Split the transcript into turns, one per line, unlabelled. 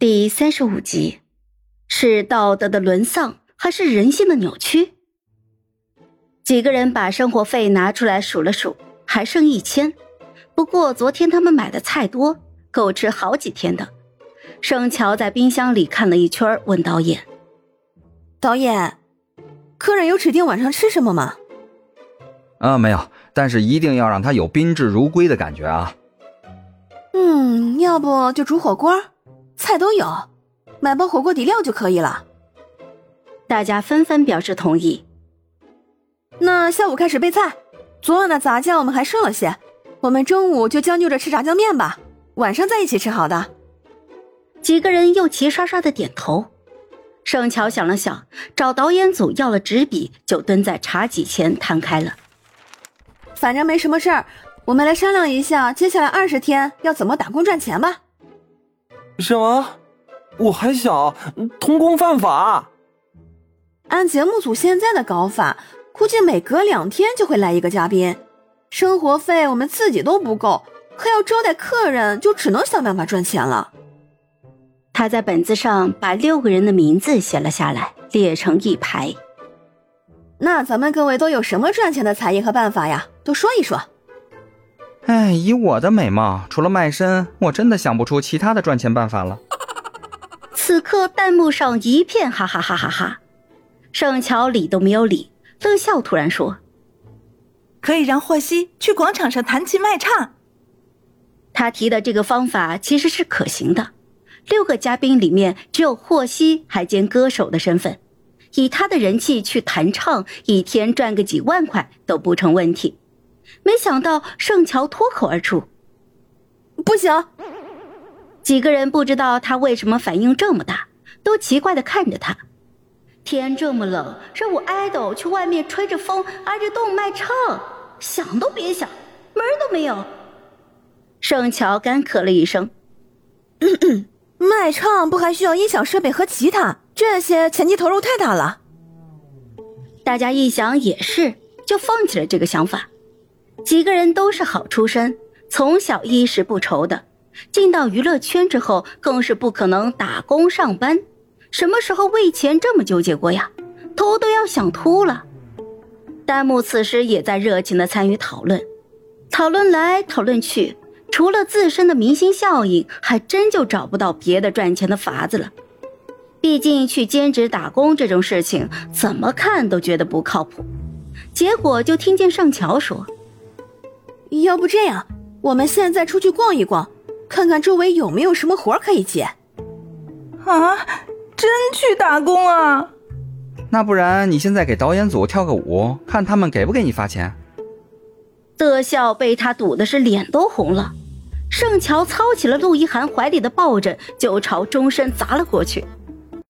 第三十五集，是道德的沦丧，还是人性的扭曲？几个人把生活费拿出来数了数，还剩一千。不过昨天他们买的菜多，够吃好几天的。盛乔在冰箱里看了一圈，问导演：“
导演，客人有指定晚上吃什么吗？”“
啊，没有，但是一定要让他有宾至如归的感觉啊。”“
嗯，要不就煮火锅。”菜都有，买包火锅底料就可以了。
大家纷纷表示同意。
那下午开始备菜，昨晚的杂酱我们还剩了些，我们中午就将就着吃炸酱面吧，晚上再一起吃好的。
几个人又齐刷刷的点头。盛乔想了想，找导演组要了纸笔，就蹲在茶几前摊开了。
反正没什么事儿，我们来商量一下，接下来二十天要怎么打工赚钱吧。
什么？我还小，童工犯法。
按节目组现在的搞法，估计每隔两天就会来一个嘉宾，生活费我们自己都不够，还要招待客人，就只能想办法赚钱了。
他在本子上把六个人的名字写了下来，列成一排。
那咱们各位都有什么赚钱的才艺和办法呀？都说一说。
哎，以我的美貌，除了卖身，我真的想不出其他的赚钱办法了。
此刻弹幕上一片哈哈哈哈哈，盛乔理都没有理，乐笑突然说：“
可以让霍希去广场上弹琴卖唱。”
他提的这个方法其实是可行的。六个嘉宾里面，只有霍希还兼歌手的身份，以他的人气去弹唱，一天赚个几万块都不成问题。没想到盛乔脱口而出：“
不行！”
几个人不知道他为什么反应这么大，都奇怪的看着他。天这么冷，让我爱豆去外面吹着风挨着冻卖唱，想都别想，门都没有。盛乔干咳了一声：“
卖唱不还需要音响设备和吉他？这些前期投入太大了。”
大家一想也是，就放弃了这个想法。几个人都是好出身，从小衣食不愁的，进到娱乐圈之后，更是不可能打工上班。什么时候为钱这么纠结过呀？头都要想秃了。弹幕此时也在热情的参与讨论，讨论来讨论去，除了自身的明星效应，还真就找不到别的赚钱的法子了。毕竟去兼职打工这种事情，怎么看都觉得不靠谱。结果就听见盛乔说。
要不这样，我们现在出去逛一逛，看看周围有没有什么活可以接。
啊，真去打工啊？
那不然你现在给导演组跳个舞，看他们给不给你发钱？
德孝被他堵的是脸都红了，盛乔操起了陆一涵怀里的抱枕，就朝钟声砸了过去。